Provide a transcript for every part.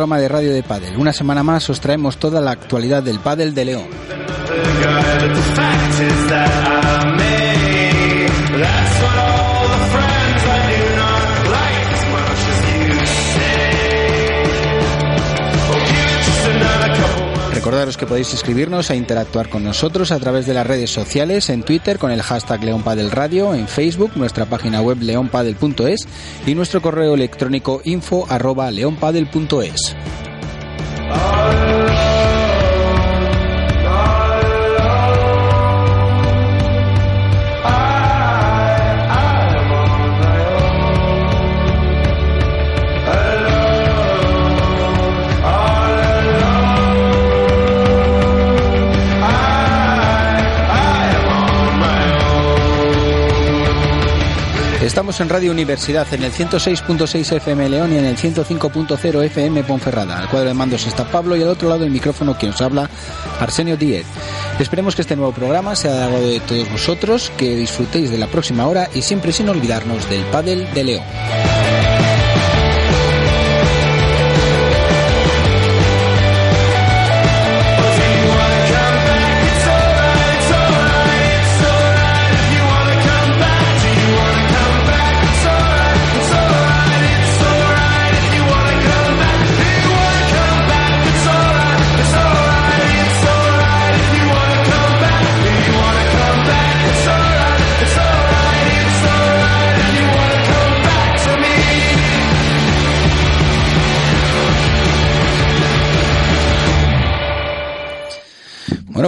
Programa de radio de pádel. Una semana más os traemos toda la actualidad del pádel de León. Recordaros que podéis escribirnos e interactuar con nosotros a través de las redes sociales, en Twitter con el hashtag Radio, en Facebook, nuestra página web leonpadel.es y nuestro correo electrónico info leonpadel.es. en Radio Universidad en el 106.6 FM León y en el 105.0 FM Ponferrada. Al cuadro de mandos está Pablo y al otro lado del micrófono quien os habla, Arsenio Díez. Esperemos que este nuevo programa sea de agrado de todos vosotros, que disfrutéis de la próxima hora y siempre sin olvidarnos del pádel de León.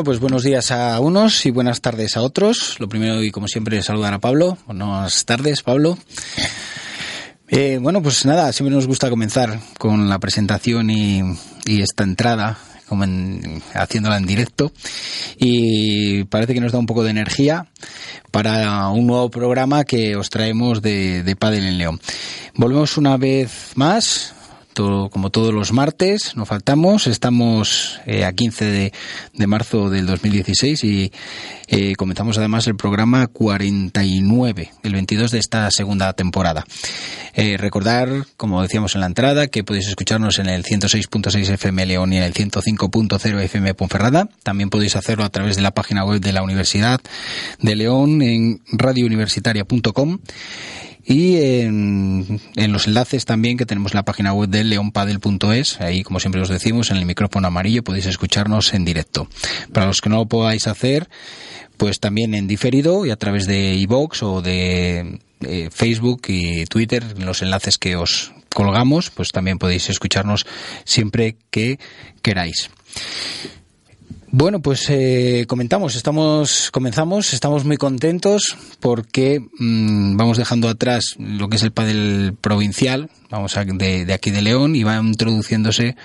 Pues buenos días a unos y buenas tardes a otros. Lo primero y como siempre saludar a Pablo. Buenas tardes, Pablo. Eh, bueno, pues nada, siempre nos gusta comenzar con la presentación y, esta entrada como haciéndola en directo y parece que nos da un poco de energía para un nuevo programa que os traemos de, de Padel en León. Volvemos una vez más como todos los martes, no faltamos. Estamos eh, a 15 de, marzo del 2016 y eh, comenzamos además el programa 49, el 22 de esta segunda temporada. Eh, recordar, como decíamos en la entrada, que podéis escucharnos en el 106.6 FM León y en el 105.0 FM Ponferrada. También podéis hacerlo a través de la página web de la Universidad de León en radiouniversitaria.com y en, los enlaces también que tenemos la página web de leonpadel.es, ahí como siempre os decimos, en el micrófono amarillo podéis escucharnos en directo. Para los que no lo podáis hacer, pues también en diferido y a través de iVoox o de eh, Facebook y Twitter, en los enlaces que os colgamos, pues también podéis escucharnos siempre que queráis. Bueno, pues eh, comentamos, estamos, comenzamos, estamos muy contentos porque mm, vamos dejando atrás lo que es el padel provincial, vamos a, de, de, aquí de León y va introduciéndose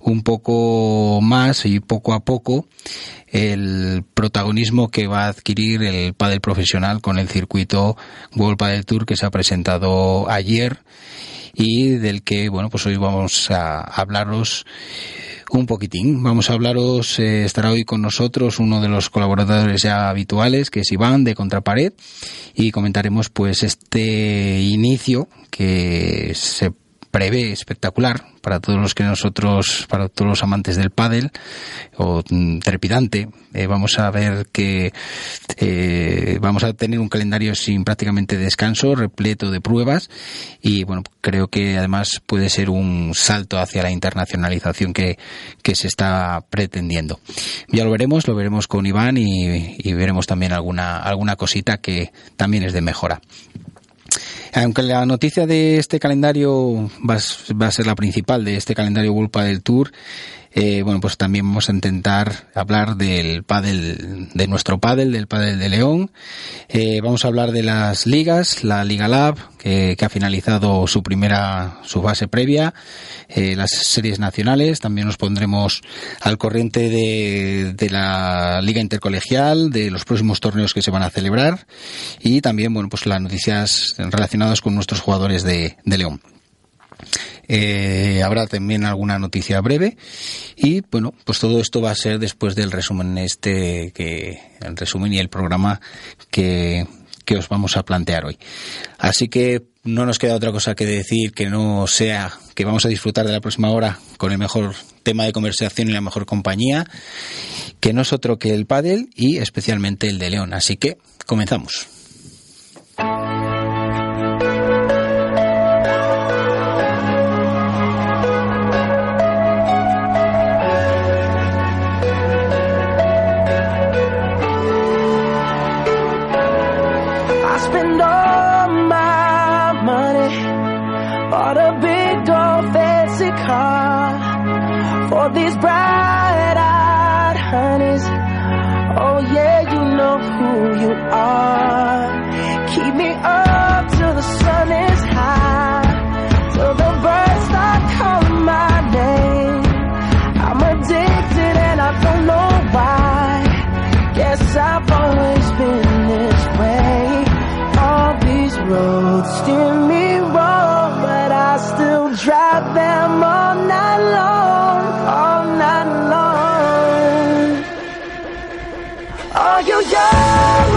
un poco más y poco a poco el protagonismo que va a adquirir el padel profesional con el circuito World Padel Tour que se ha presentado ayer y del que, bueno, pues hoy vamos a hablaros un poquitín. Vamos a hablaros, eh, estará hoy con nosotros uno de los colaboradores ya habituales, que es Iván de Contrapared, y comentaremos pues este inicio que se prevé espectacular para todos los que nosotros, para todos los amantes del pádel o mm, trepidante. Eh, vamos a ver que eh, vamos a tener un calendario sin prácticamente descanso, repleto de pruebas y bueno, creo que además puede ser un salto hacia la internacionalización que, que se está pretendiendo. Ya lo veremos, lo veremos con Iván y, y veremos también alguna, alguna cosita que también es de mejora. Aunque la noticia de este calendario va, a ser la principal de este calendario Vulpa del Tour, eh, bueno, pues también vamos a intentar hablar del pádel, de nuestro pádel, del pádel de León. Eh, vamos a hablar de las ligas, la Liga Lab, que, ha finalizado su primera, su fase previa, eh, las series nacionales, también nos pondremos al corriente de, de la Liga Intercolegial, de los próximos torneos que se van a celebrar y también, bueno, pues las noticias relacionadas con nuestros jugadores de, de León. Eh, habrá también alguna noticia breve y bueno, pues todo esto va a ser después del resumen este que el resumen y el programa que que os vamos a plantear hoy. Así que no nos queda otra cosa que decir que no sea que vamos a disfrutar de la próxima hora con el mejor tema de conversación y la mejor compañía, que no es otro que el pádel y especialmente el de León. Así que comenzamos. all my money bought a big old fancy car for these bright-eyed honeys. Oh yeah, you know who you are. Steer me wrong, but I still drive them all night long. all night long. Are you young,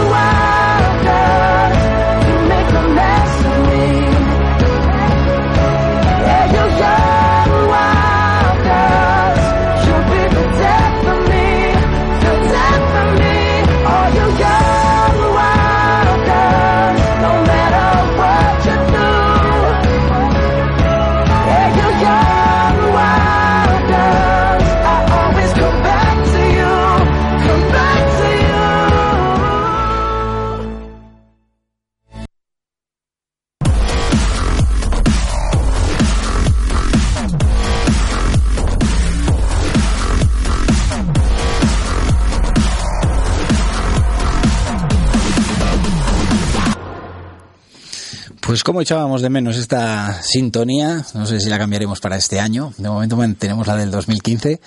Pues como echábamos de menos esta sintonía, no sé si la cambiaremos para este año, de momento tenemos la del 2015,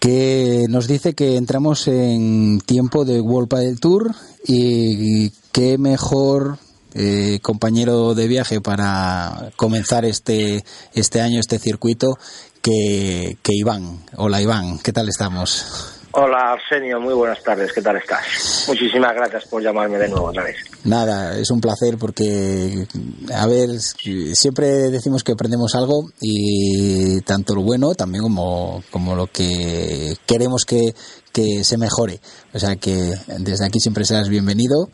que nos dice que entramos en tiempo de World Padel Tour y qué mejor eh, compañero de viaje para comenzar este, este año, este circuito, que, que Iván. Hola Iván, ¿qué tal estamos? Hola Arsenio, muy buenas tardes, ¿qué tal estás? Muchísimas gracias por llamarme de nuevo otra vez. Nada, es un placer porque, a ver, siempre decimos que aprendemos algo y tanto lo bueno también como, como lo que queremos que, que se mejore. O sea que desde aquí siempre serás bienvenido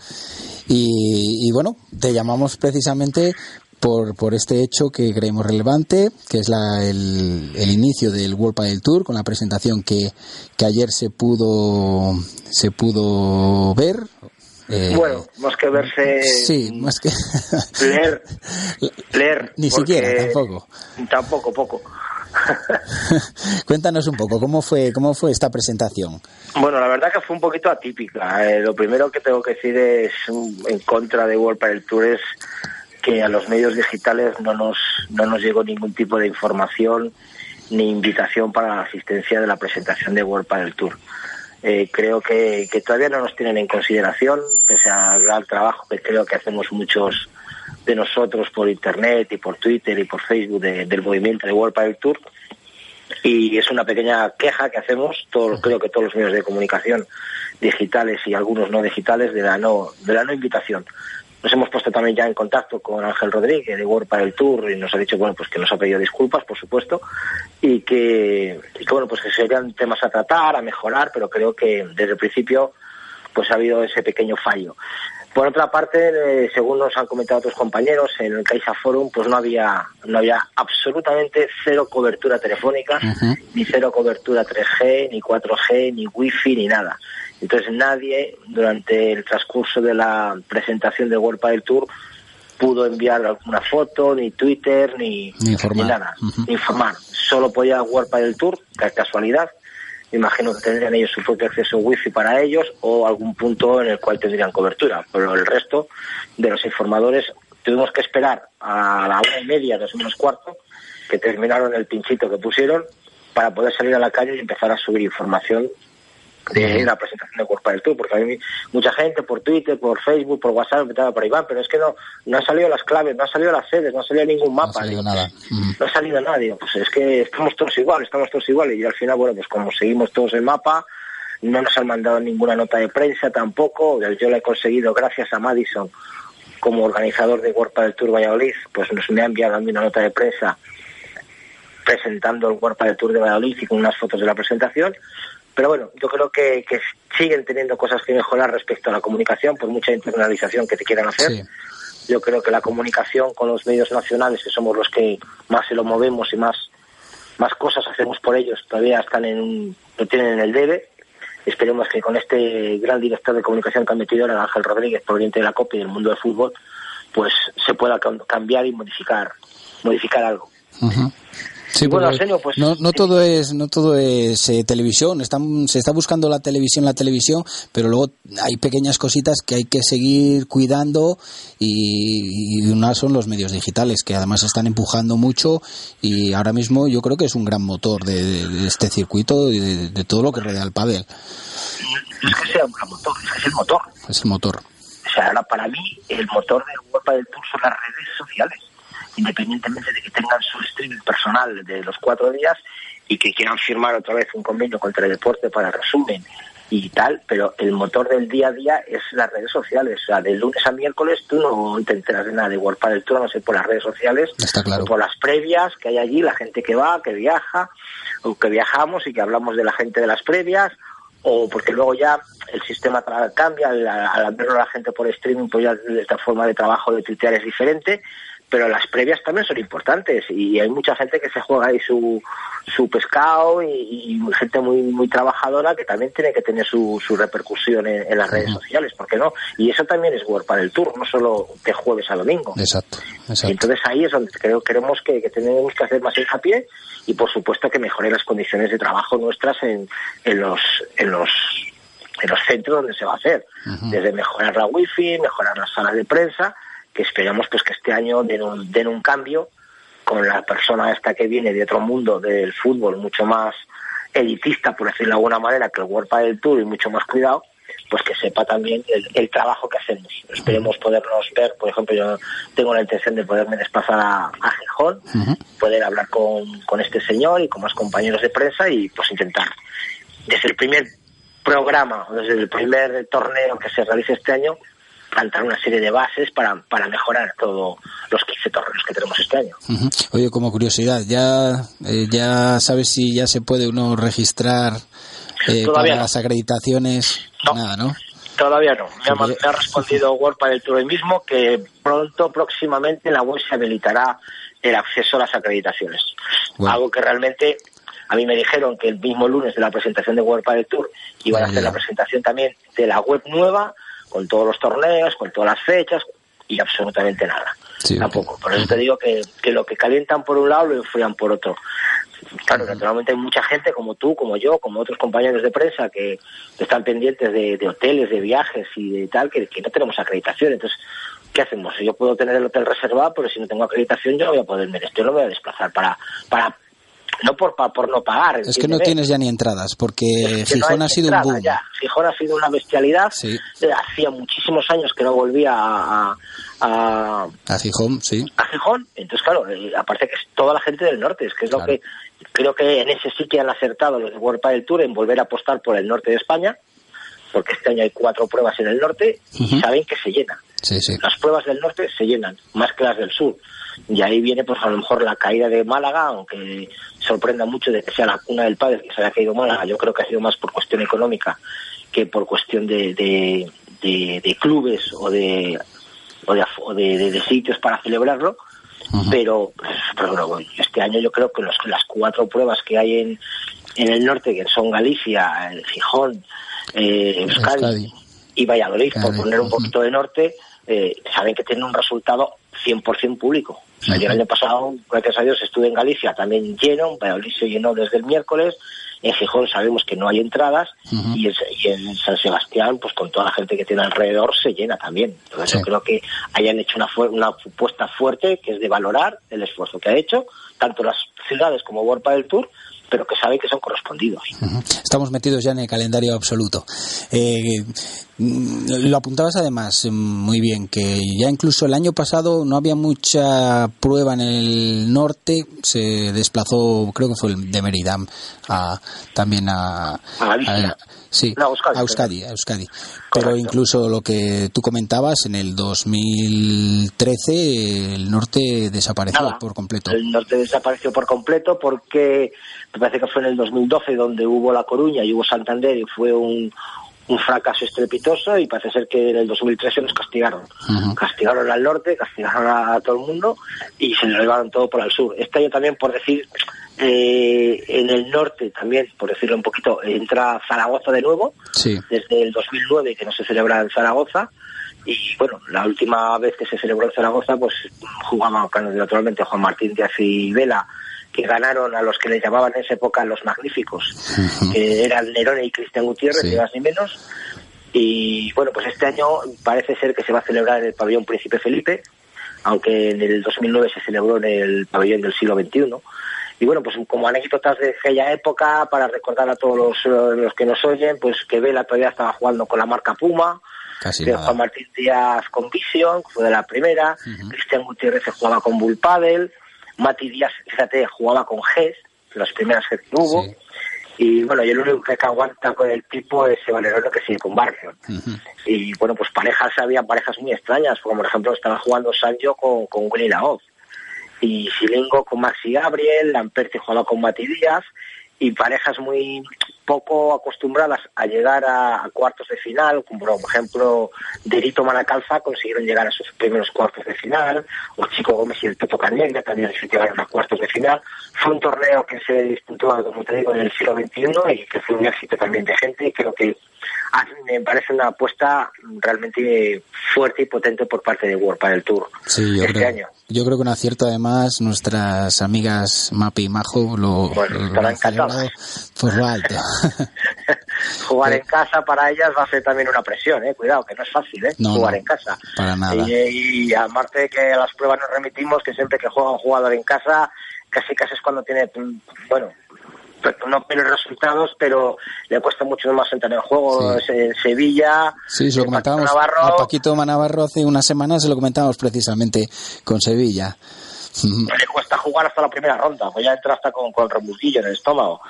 y, y bueno, te llamamos precisamente por, por este hecho que creemos relevante, que es la, el, el inicio del World Padel Tour con la presentación que, que ayer se pudo se pudo ver. Eh, bueno, más que verse. Sí, más que. leer. Leer. Ni siquiera, tampoco. Tampoco, poco. Cuéntanos un poco, ¿cómo fue, ¿cómo fue esta presentación? Bueno, la verdad que fue un poquito atípica. Eh, lo primero que tengo que decir es en contra de World Padel Tour es que a los medios digitales no nos, no nos llegó ningún tipo de información ni invitación para la asistencia de la presentación de World Padel Tour. Eh, creo que, que, todavía no nos tienen en consideración, pese al gran trabajo que creo que hacemos muchos de nosotros por Internet y por Twitter y por Facebook de, del movimiento de World Padel Tour. Y es una pequeña queja que hacemos, todos, creo que todos los medios de comunicación digitales y algunos no digitales, de la no, de la no invitación nos hemos puesto también ya en contacto con Ángel Rodríguez de World para el Tour y nos ha dicho bueno pues que nos ha pedido disculpas por supuesto y que, y que bueno pues que serían temas a tratar a mejorar pero creo que desde el principio pues ha habido ese pequeño fallo por otra parte eh, según nos han comentado otros compañeros en el Caixa Forum pues no había no había absolutamente cero cobertura telefónica uh -huh. ni cero cobertura 3G ni 4G ni wifi ni nada entonces nadie durante el transcurso de la presentación de World Padel Tour pudo enviar alguna foto, ni Twitter, ni, ni, nada, uh -huh. ni informar. Solo podía World Padel Tour, que casualidad. Me imagino que tendrían ellos su propio acceso wifi para ellos o algún punto en el cual tendrían cobertura. Pero el resto de los informadores tuvimos que esperar a la una y media, dos menos cuarto, que terminaron el pinchito que pusieron para poder salir a la calle y empezar a subir información de la presentación de Cuerpa del Tour, porque mí mucha gente por Twitter, por Facebook, por WhatsApp para Iván, pero es que no, no han salido las claves, no han salido las sedes, no ha salido ningún mapa. No ha salido nada. No ha salido nadie. Pues es que estamos todos igual, estamos todos iguales. Y al final, bueno, pues como seguimos todos el mapa, no nos han mandado ninguna nota de prensa tampoco. Yo la he conseguido gracias a Madison como organizador de Cuerpa del Tour Valladolid, pues nos me ha enviado a mí una nota de prensa presentando el World del Tour de Valladolid y con unas fotos de la presentación. Pero bueno, yo creo que, que siguen teniendo cosas que mejorar respecto a la comunicación, por mucha internalización que te quieran hacer. Yo creo que la comunicación con los medios nacionales, que somos los que más se lo movemos y más, más cosas hacemos por ellos, todavía están en un, lo tienen en el debe. Esperemos que con este gran director de comunicación que han metido ahora, Ángel Rodríguez, proveniente de la COPE y del mundo del fútbol, pues se pueda cambiar y modificar, modificar algo. Sí, bueno, pues, no, no todo es no todo es eh, televisión. Están, se está buscando la televisión, la televisión, pero luego hay pequeñas cositas que hay que seguir cuidando y, y una son los medios digitales que además están empujando mucho y ahora mismo yo creo que es un gran motor de, este circuito y de, todo lo que rodea el pádel. Es que sea un gran motor, es el motor. Es el motor. O sea, para mí el motor de Europa del Tour son las redes sociales independientemente de que tengan su streaming personal de los cuatro días y que quieran firmar otra vez un convenio contra el deporte para resumen y tal, pero el motor del día a día es las redes sociales. O sea, de lunes a miércoles tú no te enteras de nada de World del Tour, no sé, por las redes sociales, Está claro. por las previas que hay allí, la gente que va, que viaja, o que viajamos y que hablamos de la gente de las previas, o porque luego ya el sistema cambia, al, al verlo a la gente por streaming, pues ya esta forma de trabajo de tuitear es diferente, pero las previas también son importantes y hay mucha gente que se juega ahí su, su pescado y, gente muy muy trabajadora que también tiene que tener su, su repercusión en, las redes sociales, ¿por qué no? Y eso también es World para el Tour, no solo de jueves a domingo. Exacto, entonces ahí es donde creo queremos que, tenemos que hacer más hincapié y por supuesto que mejoren las condiciones de trabajo nuestras en, en los en los en los centros donde se va a hacer, desde mejorar la wifi, mejorar las salas de prensa, que esperamos pues que este año den un, den un cambio con la persona esta que viene de otro mundo del fútbol mucho más elitista, por decirlo de alguna manera, que el World del Tour y mucho más cuidado, pues que sepa también el, trabajo que hacemos. Esperemos podernos ver, por ejemplo, yo tengo la intención de poderme desplazar a, a Gijón, poder hablar con, con este señor y con más compañeros de prensa y pues intentar, desde el primer programa, desde el primer torneo que se realice este año, plantar una serie de bases para, para mejorar todos los 15 torneos que tenemos este año. Oye, como curiosidad, ¿ya, eh, ¿ya sabes si ya se puede uno registrar eh, para las acreditaciones? Nada, ¿no? Todavía no. Me ha, respondido Word para el Tour mismo que pronto, próximamente, la web se habilitará el acceso a las acreditaciones. Algo que realmente a mí me dijeron que el mismo lunes de la presentación de World del Tour iban a hacer la presentación también de la web nueva con todos los torneos, con todas las fechas y absolutamente nada. Tampoco. Por eso te digo que, que lo que calientan por un lado lo enfrían por otro. Claro, naturalmente hay mucha gente como tú, como yo, como otros compañeros de prensa que, están pendientes de, hoteles, de viajes y de tal, que, que no tenemos acreditación. Entonces, ¿qué hacemos? Yo puedo tener el hotel reservado, pero si no tengo acreditación yo no voy a poder, yo no voy a desplazar para, para no por, por no pagar. Es que no tienes ya ni entradas, porque Gijón ha sido un boom. Gijón ha sido una bestialidad. Eh, hacía muchísimos años que no volvía a, a, a Gijón, sí. A Gijón. Entonces, claro, aparte que es toda la gente del norte, es que es lo que creo que en ese sí que han acertado los de World del Tour en volver a apostar por el norte de España, porque este año hay cuatro pruebas en el norte y saben que se llena. Las pruebas del norte se llenan, más que las del sur. Y ahí viene, pues a lo mejor la caída de Málaga, aunque sorprenda mucho de que sea la cuna del padre que se haya caído Málaga. Yo creo que ha sido más por cuestión económica que por cuestión de, de, clubes o de o de, sitios para celebrarlo. pero, pero este año yo creo que los, las cuatro pruebas que hay en, en el norte, que son Galicia, el Gijón, eh, Euskadi, y Valladolid, por poner un poquito de norte, eh, saben que tienen un resultado 100% público. O el año pasado, gracias a Dios, estuve en Galicia también lleno, Valladolid se llenó desde el miércoles, en Gijón sabemos que no hay entradas y, en, San Sebastián, pues con toda la gente que tiene alrededor, se llena también. Entonces yo creo que hayan hecho una, una apuesta fuerte que es de valorar el esfuerzo que ha hecho, tanto las ciudades como World del Tour, pero que saben que son correspondidos. Estamos metidos ya en el calendario absoluto. Eh, lo apuntabas además muy bien, que ya incluso el año pasado no había mucha prueba en el norte, se desplazó, creo que fue el de Meridam, a, también a, a, sí, a Euskadi, a Euskadi. Pero incluso lo que tú comentabas, en el 2013 el norte desapareció por completo. El norte desapareció por completo porque me parece que fue en el 2012 donde hubo La Coruña y hubo Santander y fue un, un fracaso estrepitoso y parece ser que en el 2013 nos castigaron. Castigaron al norte, castigaron a, todo el mundo y se lo llevaron todo por el sur. Este año también, por decir, eh, en el norte también, por decirlo un poquito, entra Zaragoza de nuevo, desde el 2009 que no se celebra en Zaragoza. Y bueno, la última vez que se celebró en Zaragoza, pues jugaban naturalmente Juan Martín Díaz y Vela que ganaron a los que les llamaban en esa época los magníficos, que eran Nerone y Cristian Gutiérrez, ni más ni menos. Y bueno, pues este año parece ser que se va a celebrar en el pabellón Príncipe Felipe, aunque en el 2009 se celebró en el pabellón del siglo XXI. Y bueno, pues como anécdotas de aquella época, para recordar a todos los, los que nos oyen, pues que Vela todavía estaba jugando con la marca Puma, Casi Juan Martín Díaz con Vision, fue de la primera, Cristian Gutiérrez se jugaba con Bull Paddle, Mati Díaz, fíjate, jugaba con GES, las primeras que hubo. Y bueno, y el único que aguanta con el tipo es ese Valerano que sigue con Barrio. Y bueno, pues parejas, había parejas muy extrañas, como por ejemplo estaba jugando Sancho con, con Willy Laoz. Y Silingo con Maxi Gabriel, Lamperti jugaba con Mati Díaz y parejas muy poco acostumbradas a llegar a, cuartos de final, como por ejemplo Derito Manacalza consiguieron llegar a sus primeros cuartos de final, o Chico Gómez y el Toto Cañegra también llegaron a cuartos de final. Fue un torneo que se disputó, como te digo, en el siglo XXI y que fue un éxito también de gente y creo que me parece una apuesta realmente fuerte y potente por parte de World para el Tour sí, este año. Yo creo que un acierto además nuestras amigas Mapi y Majo lo, bueno, lo alto. Jugar en casa para ellas va a ser también una presión, eh. Cuidado, que no es fácil, eh. Jugar en casa. Para nada. Y, y aparte que a las pruebas nos remitimos que siempre que juega un jugador en casa, casi casi es cuando tiene, bueno, no peores resultados, pero le cuesta mucho más entrar en el juego. En Sevilla. Sí, se lo comentábamos a Paquito Manavarro hace unas semanas, se lo comentábamos precisamente con Sevilla. Le cuesta jugar hasta la primera ronda, pues ya entra hasta con, con en el estómago.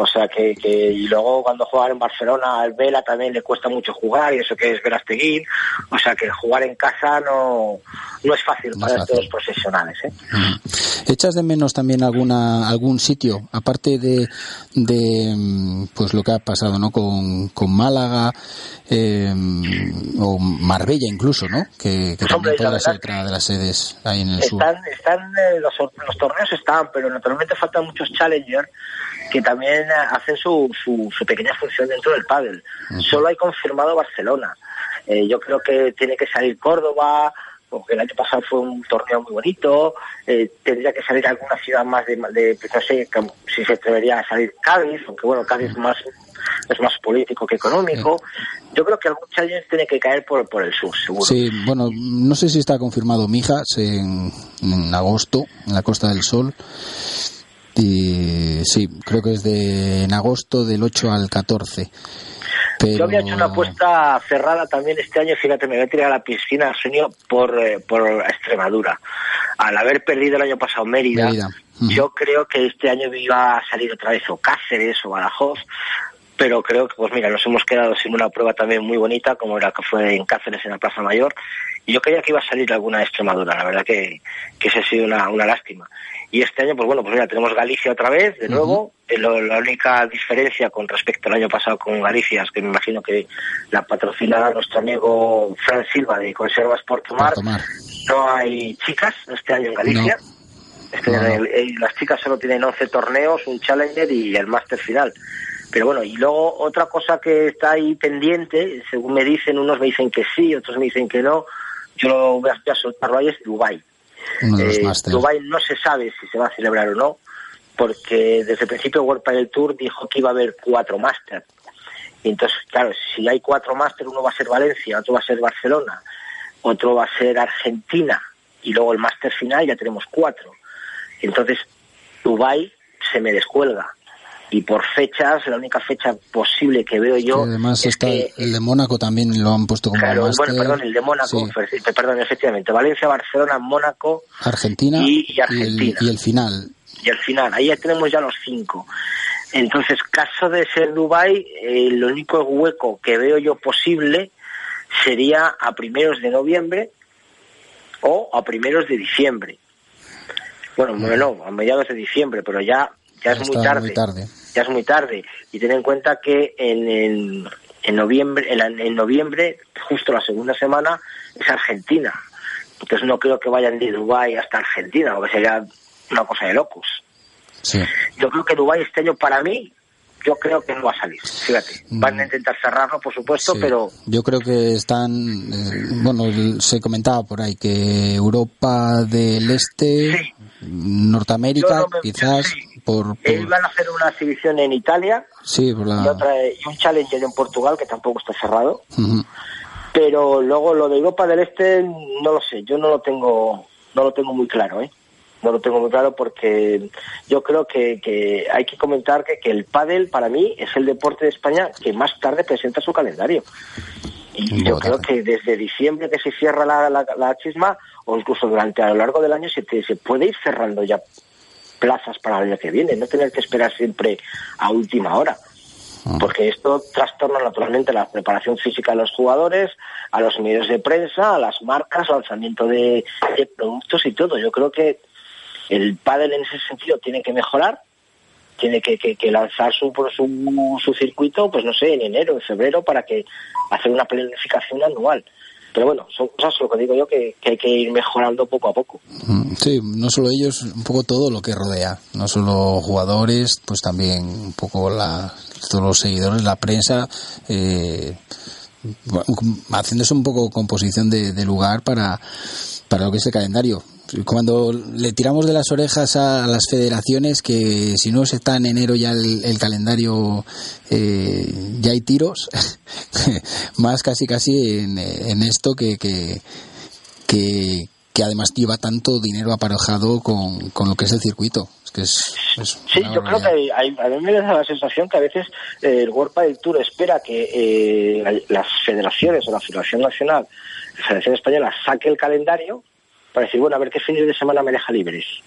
O sea que, que, y luego cuando juegan en Barcelona al Vela también le cuesta mucho jugar y eso que es Verasteguín. O sea que jugar en casa no, no es fácil para estos profesionales. ¿eh? ¿Echas de menos también alguna algún sitio, aparte de, de pues lo que ha pasado ¿no? con, con Málaga eh, o Marbella incluso, ¿no? que, que también podrá ser otra de las sedes ahí en el sur? Están, eh, los, los torneos están, pero naturalmente faltan muchos challengers que también hacen su, su, pequeña función dentro del pádel. Solo hay confirmado Barcelona. Eh, yo creo que tiene que salir Córdoba, porque el año pasado fue un torneo muy bonito, eh, tendría que salir alguna ciudad más de, de, no sé si se atrevería a salir Cádiz, aunque bueno, Cádiz más es más político que económico. Yo creo que algún challenge tiene que caer por, por el sur, seguro. Sí, bueno, no sé si está confirmado Mijas en, en agosto, en la Costa del Sol. Y sí, creo que es de en agosto del 8 al 14. Yo había hecho una apuesta cerrada también este año, fíjate, me voy a tirar a la piscina, sueño, por, eh, por Extremadura. Al haber perdido el año pasado Mérida, yo creo que este año iba a salir otra vez o Cáceres o Badajoz, pero creo que, pues mira, nos hemos quedado sin una prueba también muy bonita, como la que fue en Cáceres, en la Plaza Mayor, y yo creía que iba a salir alguna de Extremadura, la verdad que, que esa ha sido una, una lástima. Y este año, pues bueno, pues mira, tenemos Galicia otra vez, de nuevo. Eh, la única diferencia con respecto al año pasado con Galicia es que me imagino que la patrocinará nuestro amigo Fran Silva de Conservas Portomar. No hay chicas este año en Galicia. Este las chicas solo tienen 11 torneos, un Challenger y el Master final. Pero bueno, y luego otra cosa que está ahí pendiente, según me dicen, unos me dicen que sí, otros me dicen que no, yo lo voy a, soltarlo ahí, es Dubai eh, Dubai no se sabe si se va a celebrar o no, porque desde el principio World Padel Tour dijo que iba a haber cuatro máster. entonces, claro, si hay cuatro máster, uno va a ser Valencia, otro va a ser Barcelona, otro va a ser Argentina, y luego el máster final ya tenemos cuatro. Entonces, Dubai se me descuelga. Y por fechas, la única fecha posible que veo yo. además está el de Mónaco también lo han puesto como claro, bueno, perdón, el de Mónaco, perdón, efectivamente, Valencia, Barcelona, Mónaco, Argentina y, Argentina. Y el, final. Y el final, ahí ya tenemos ya los cinco. Entonces, caso de ser Dubai, el único hueco que veo yo posible sería a primeros de noviembre o a primeros de diciembre. Bueno, no, a mediados de diciembre, pero ya ya, es muy tarde. Ya es muy tarde. Y ten en cuenta que en, en, noviembre, en, noviembre, justo la segunda semana, es Argentina. Entonces no creo que vayan de Dubái hasta Argentina, o que sería una cosa de locos. Yo creo que Dubái este año para mí yo creo que no va a salir. Fíjate, van a mm. intentar cerrarlo, por supuesto, pero. Yo creo que están. Eh, bueno, se comentaba por ahí que Europa del Este, Norteamérica, quizás. Por, por... van a hacer una exhibición en Italia sí, por la... y, otra, y un challenger en Portugal que tampoco está cerrado. Pero luego lo de Europa del Este, no lo sé, yo no lo tengo, no lo tengo muy claro, ¿eh? No lo tengo muy claro porque yo creo que, hay que comentar que, que, el pádel para mí es el deporte de España que más tarde presenta su calendario. Y yo creo que desde diciembre que se cierra la, la, chisma o incluso durante a lo largo del año se, se puede ir cerrando ya plazas para el año que viene, no tener que esperar siempre a última hora ah. porque esto trastorna naturalmente la preparación física de los jugadores, a los medios de prensa, a las marcas, al lanzamiento de, de, productos y todo. Yo creo que el pádel en ese sentido tiene que mejorar, tiene que, que, lanzar su, su, su circuito, pues no sé, en enero, en febrero, para que hacer una planificación anual. Pero bueno, son cosas, lo que digo yo, que, hay que ir mejorando poco a poco. Mm, sí, no solo ellos, un poco todo lo que rodea. No solo jugadores, pues también un poco la, todos los seguidores, la prensa, eh, haciéndose un poco composición de, de lugar para, para lo que es el calendario cuando le tiramos de las orejas a las federaciones que si no se está en enero ya el, calendario eh, ya hay tiros más casi casi en, esto que, que, que, además lleva tanto dinero aparejado con, con lo que es el circuito. Es que es, sí yo creo que hay, a mí me da la sensación que a veces eh, el World del Tour espera que eh, las federaciones o la Federación Nacional la Federación Española saque el calendario para decir, bueno, a ver qué fines de semana me deja libres.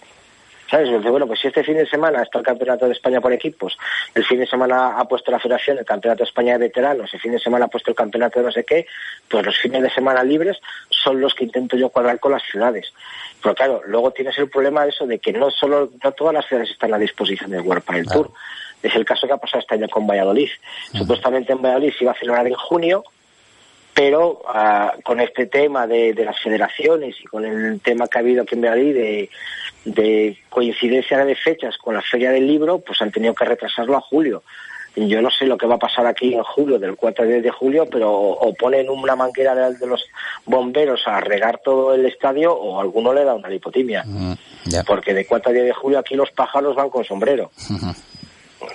¿Sabes? bueno, pues si este fin de semana está el Campeonato de España por equipos, el fin de semana ha puesto la Federación el Campeonato de España de Veteranos, el fin de semana ha puesto el Campeonato de no sé qué, pues los fines de semana libres son los que intento yo cuadrar con las ciudades. Pero claro, luego tienes el problema de eso de que no solo, no todas las ciudades están a disposición del World para el Tour. Es el caso que ha pasado este año con Valladolid. Supuestamente en Valladolid se iba a celebrar en junio, pero ah, con este tema de, las federaciones y con el tema que ha habido aquí en Valladolid de, coincidencia de fechas con la Feria del Libro, pues han tenido que retrasarlo a julio. Yo no sé lo que va a pasar aquí en julio, del 4 al 10 de julio, pero o, ponen una manguera de, los bomberos a regar todo el estadio o alguno le da una lipotimia. Mm, Porque de 4 al 10 de julio aquí los pájaros van con sombrero.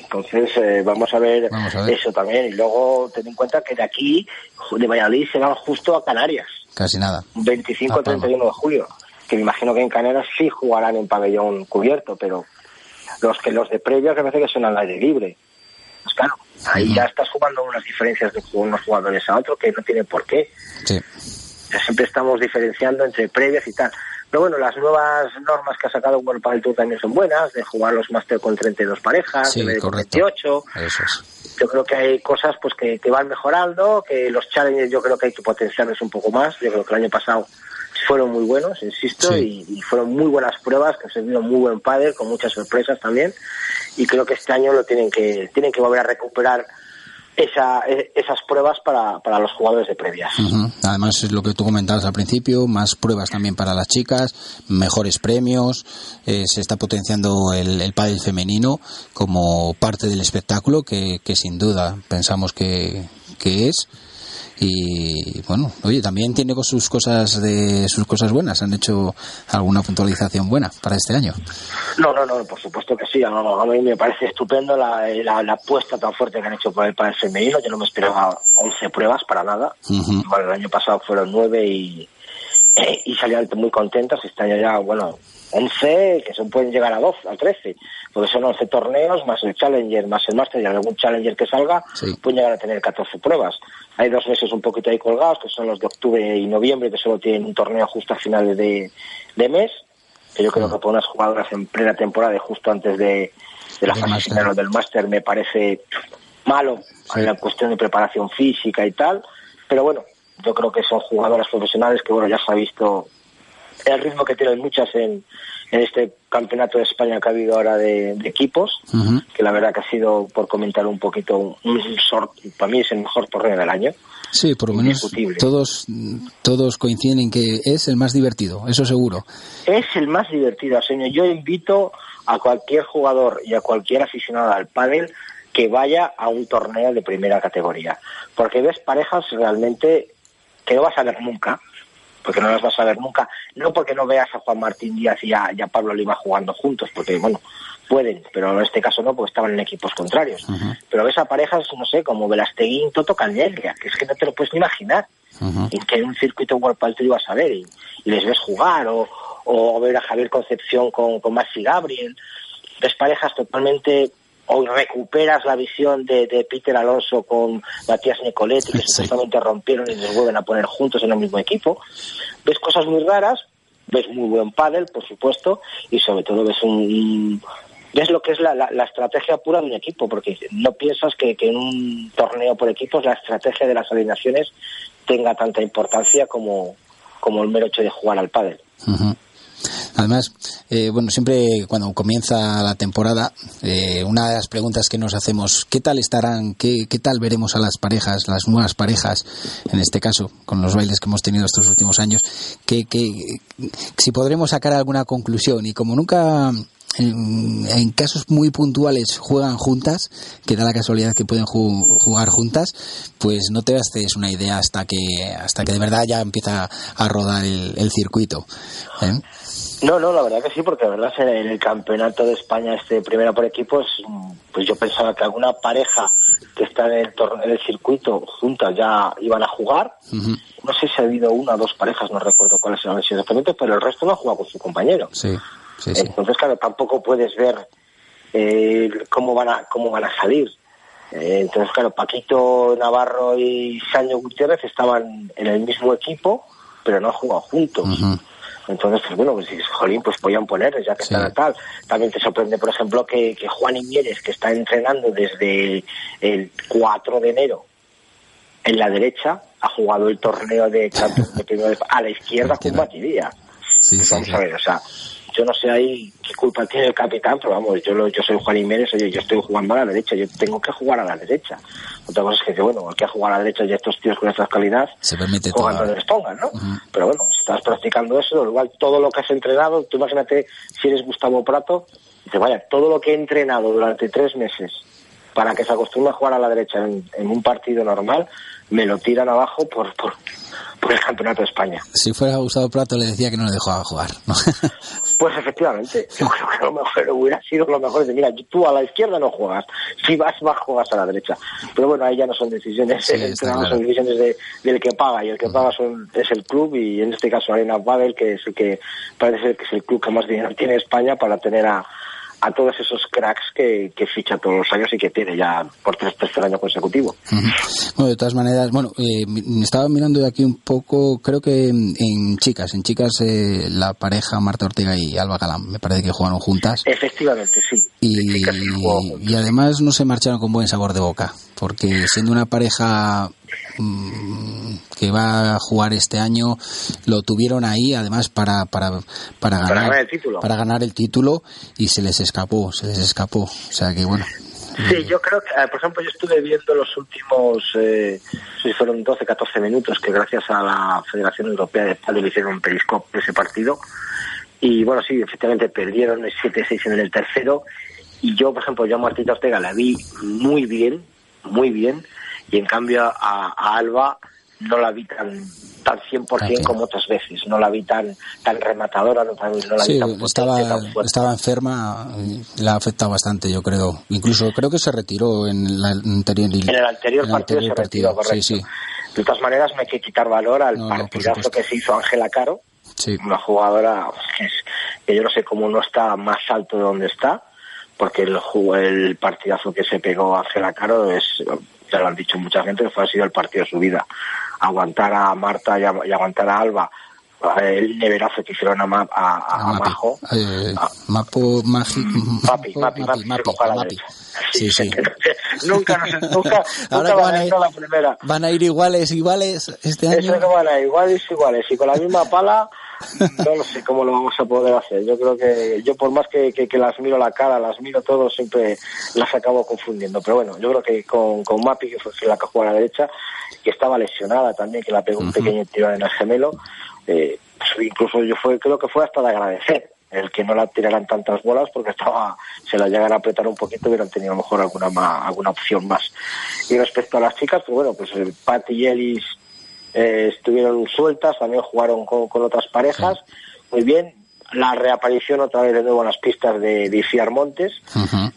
Entonces, eh, vamos, a ver eso también. Y luego, ten en cuenta que de aquí, de Valladolid, se van justo a Canarias. Casi nada. 25 31 de julio. Que me imagino que en Canarias sí jugarán en pabellón cubierto, pero los que los de previa que parece que son al aire libre. Pues claro, ahí ya estás jugando unas diferencias de unos jugadores a otros que no tienen por qué. Sí. Ya siempre estamos diferenciando entre previas y tal. Pero bueno, las nuevas normas que ha sacado World Padel Tour también son buenas, de jugar los Master con 32 parejas, sí, de 28. Eso es. Yo creo que hay cosas pues que, que, van mejorando, que los challenges yo creo que hay que potenciarlos un poco más. Yo creo que el año pasado fueron muy buenos, insisto, y, y, fueron muy buenas pruebas, que se vio muy buen padre, con muchas sorpresas también. Y creo que este año lo tienen que, tienen que volver a recuperar esa, e, esas pruebas para, para los jugadores de previas. Además, es lo que tú comentabas al principio, más pruebas también para las chicas, mejores premios, eh, se está potenciando el, el pádel femenino como parte del espectáculo que, que sin duda pensamos que, que es y bueno oye también tiene sus cosas de sus cosas buenas. Han hecho alguna puntualización buena para este año. No no no por supuesto que sí. A mí me parece estupendo la, la, apuesta tan fuerte que han hecho por el, para el femenino. Yo no me esperaba 11 pruebas para nada. El año pasado fueron 9 y y salían muy contentas. Este año ya, bueno, 11, que se pueden llegar a 12, a 13, porque son 11 torneos, más el Challenger, más el Master, y algún Challenger que salga, pueden llegar a tener 14 pruebas. Hay dos meses un poquito ahí colgados, que son los de octubre y noviembre, que solo tienen un torneo justo a finales de, mes, que yo creo que para unas jugadoras en plena temporada, y justo antes de, la fase final del Master, me parece malo, en la cuestión de preparación física y tal, pero bueno, yo creo que son jugadoras profesionales que, bueno, ya se ha visto el ritmo que tienen muchas en, en este campeonato de España que ha habido ahora de, equipos, que la verdad que ha sido, por comentar un poquito, un, para mí es el mejor torneo del año. Sí, por lo menos todos, todos coinciden en que es el más divertido, eso seguro. Es el más divertido, señor. Yo invito a cualquier jugador y a cualquier aficionado al pádel que vaya a un torneo de primera categoría, porque ves parejas realmente que no vas a ver nunca, porque no las vas a ver nunca, no porque no veas a Juan Martín Díaz y a, Pablo Lima jugando juntos, porque bueno, pueden, pero en este caso no, porque estaban en equipos contrarios. Pero ves a parejas, no sé, como Velasteguín, Toto Cañeglia, que es que no te lo puedes ni imaginar, y que en un circuito World Padel ibas a ver y, les ves jugar, o, o ver a Javier Concepción con, con Maxi Gabriel, ves parejas totalmente o recuperas la visión de, Peter Alonso con Matías Nicoletti, que supuestamente rompieron y les vuelven a poner juntos en el mismo equipo. Ves cosas muy raras, ves muy buen pádel, por supuesto, y sobre todo ves un, ves lo que es la, la, estrategia pura de un equipo, porque no piensas que, en un torneo por equipos la estrategia de las alineaciones tenga tanta importancia como, como el mero hecho de jugar al pádel. Además, eh, bueno, siempre cuando comienza la temporada, eh, una de las preguntas que nos hacemos, ¿qué tal estarán, qué, tal veremos a las parejas, las nuevas parejas, en este caso, con los bailes que hemos tenido estos últimos años, que, si podremos sacar alguna conclusión? Y como nunca en, casos muy puntuales juegan juntas, que da la casualidad que pueden jugar juntas, pues no te haces una idea hasta que hasta que de verdad ya empieza a rodar el, el circuito. ¿eh? No, no, la verdad que sí, porque la verdad en el campeonato de España este primero por equipos, pues yo pensaba que alguna pareja que está en el, en el circuito juntas ya iban a jugar. No sé si ha habido una o dos parejas, no recuerdo cuáles eran exactamente, pero el resto no ha jugado con su compañero. Sí, sí, Entonces, claro, tampoco puedes ver eh, cómo van a cómo van a salir. Eh, entonces, claro, Paquito Navarro y Saño Gutiérrez estaban en el mismo equipo, pero no han jugado juntos. Entonces, pues bueno, pues jolín, pues podían poner, ya que están a tal. También te sorprende, por ejemplo, que, que Juan Imieres, que está entrenando desde el 4 de enero en la derecha, ha jugado el torneo de, de a la izquierda con Matidía. Sí, Vamos a ver, o sea, yo no sé ahí qué culpa tiene el capitán, pero vamos, yo yo soy Juan Jiménez, oye, yo estoy jugando a la derecha, yo tengo que jugar a la derecha. Otra cosa es que, bueno, hay que jugar a la derecha y estos tíos con esta calidad se permite juegan donde les pongan, ¿no? Pero bueno, si estás practicando eso, igual todo lo que has entrenado, tú imagínate si eres Gustavo Prato, dice, vaya, todo lo que he entrenado durante tres meses para que se acostumbre a jugar a la derecha en, en un partido normal, me lo tiran abajo por, por, por el Campeonato de España. Si fuera Gustavo Prato le decía que no le dejaba jugar. pues efectivamente, yo creo que lo mejor hubiera sido lo mejor. De, mira, tú a la izquierda no juegas, si vas, vas, juegas a la derecha. Pero bueno, ahí ya no son decisiones, son decisiones del que paga, y el que paga son, es el club, y en este caso Arena Babel, que es el que parece ser que es el club que más dinero tiene España para tener a a todos esos cracks que, ficha todos los años y que tiene ya por tres tercer año consecutivo. Bueno, de todas maneras, bueno, eh, estaba mirando de aquí un poco, creo que en, chicas, en chicas eh, la pareja Marta Ortega y Alba Galán, me parece que jugaron juntas. Efectivamente, sí. Y, y además no se marcharon con buen sabor de boca, porque siendo una pareja que va a jugar este año lo tuvieron ahí además para para para ganar, el título para ganar el título y se les escapó se les escapó o sea que bueno Sí, yo creo que, por ejemplo, yo estuve viendo los últimos, eh, si fueron 12, 14 minutos, que gracias a la Federación Europea de Padel hicieron un periscope ese partido. Y bueno, sí, efectivamente perdieron el 7-6 en el tercero. Y yo, por ejemplo, yo a Martita Ortega la vi muy bien, muy bien y en cambio a, Alba no la vi tan tan 100% como otras veces, no la vi tan tan rematadora, no, la vi tan estaba, estaba enferma, la ha afectado bastante, yo creo. Incluso creo que se retiró en el anterior, en el anterior partido se retiró, correcto. De todas maneras, me hay que quitar valor al partidazo que se hizo Ángela Caro, una jugadora que yo no sé cómo no está más alto de donde está, porque el, el partidazo que se pegó hacia la Caro es, ya lo han dicho mucha gente, fue ha sido el partido de su vida. Aguantar a Marta y, aguantar a Alba el neverazo que hicieron a, a, a, Majo. Eh, Mapo, Magi, Mapi, Mapi, Mapi, Mapi, Sí, sí. nunca, nunca, nunca van, a ir, la primera. Van a ir iguales, iguales este año. Eso que van a ir iguales, iguales. Y con la misma pala, no lo sé cómo lo vamos a poder hacer. Yo creo que, yo por más que, que, las miro la cara, las miro todo, siempre las acabo confundiendo. Pero bueno, yo creo que con, con Mapi, que fue la que jugó a la derecha, que estaba lesionada también, que la pegó un pequeño tirón en el gemelo, eh, pues incluso yo fue, creo que fue hasta de agradecer el que no la tiraran tantas bolas porque estaba se la llegan a apretar un poquito hubieran tenido a lo mejor alguna alguna opción más y respecto a las chicas pues bueno pues el Pat y Ellis eh, estuvieron sueltas también jugaron con, otras parejas muy bien la reaparición otra vez de nuevo en las pistas de, de Montes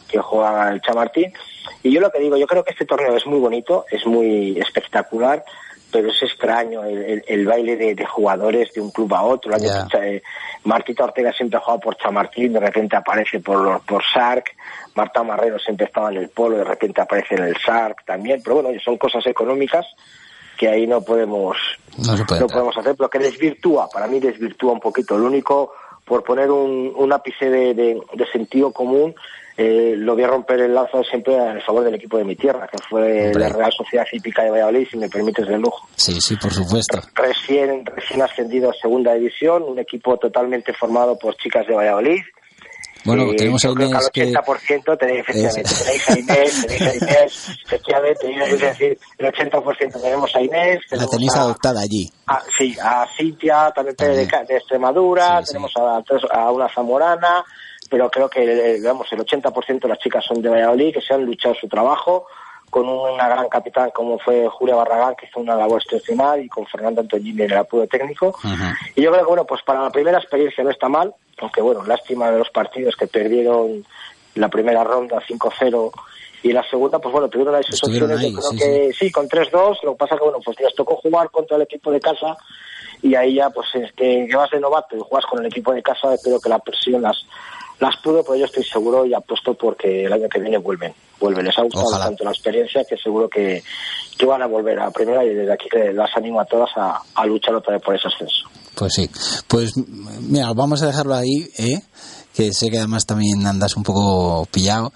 que juega el Chamartín y yo lo que digo yo creo que este torneo es muy bonito es muy espectacular pero es extraño el, baile de, jugadores de un club a otro. Eh, Martita Ortega siempre ha jugado por Chamartín, de repente aparece por, por Sark. Marta Marrero siempre estaba en el polo, de repente aparece en el Sark también. Pero bueno, son cosas económicas que ahí no podemos, no, podemos hacer, pero que desvirtúa, para mí desvirtúa un poquito. Lo único, por poner un, un ápice de, de sentido común, eh, lo voy a romper el lazo siempre en favor del equipo de mi tierra, que fue la Real Sociedad Hípica de Valladolid, si me permites de lujo. Sí, sí, por supuesto. Recién, recién ascendido a segunda división, un equipo totalmente formado por chicas de Valladolid. Bueno, tenemos a Inés que... El 80% tenéis, efectivamente, tenéis a Inés, tenéis a Inés, efectivamente, es decir, el 80% tenemos a Inés. La tenéis adoptada allí. sí, a Cintia, también, De, de, Extremadura, tenemos A, a una zamorana, pero creo que digamos, el 80% de las chicas son de Valladolid, que se han luchado su trabajo, con una gran capitán como fue Julia Barragán, que hizo una labor excepcional, y con Fernando Antonini en el apoyo técnico. Y yo creo que, bueno, pues para la primera experiencia no está mal, aunque, bueno, lástima de los partidos que perdieron la primera ronda 5-0 y la segunda, pues bueno, tuvieron ahí sus opciones. yo creo que sí, con 3-2, lo que pasa que, bueno, pues les tocó jugar contra el equipo de casa y ahí ya, pues es que, vas de novato y juegas con el equipo de casa, espero que la presión las las pudo, pero yo estoy seguro y apuesto porque el año que viene vuelven. Vuelven, les ha gustado tanto la experiencia que seguro que, que, van a volver a primera y desde aquí las animo a todas a, a luchar otra vez por ese ascenso. Pues sí, pues mira, vamos a dejarlo ahí, ¿eh? que sé que además también andas un poco pillado.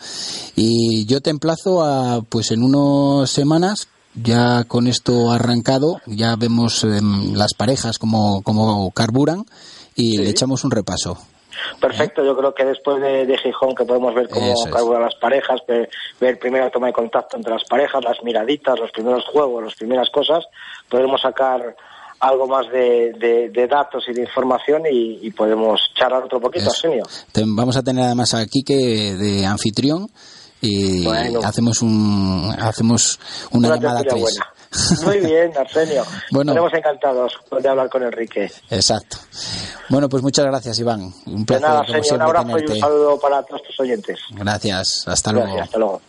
Y yo te emplazo a, pues en unas semanas, ya con esto arrancado, ya vemos em, las parejas como, como carburan y le echamos un repaso. Perfecto, yo creo que después de, Gijón que podemos ver cómo carburan las parejas, ver, primera toma de contacto entre las parejas, las miraditas, los primeros juegos, las primeras cosas, podemos sacar algo más de, datos y de información y, podemos charlar otro poquito, Arsenio. Vamos a tener además aquí que de anfitrión y hacemos un hacemos una, llamada tres. Muy bien, Arsenio. Bueno, Estaremos encantados de hablar con Enrique. Exacto. Bueno, pues muchas gracias, Iván. Un placer. De nada, un abrazo y un saludo para todos tus oyentes. Gracias, hasta luego. hasta luego.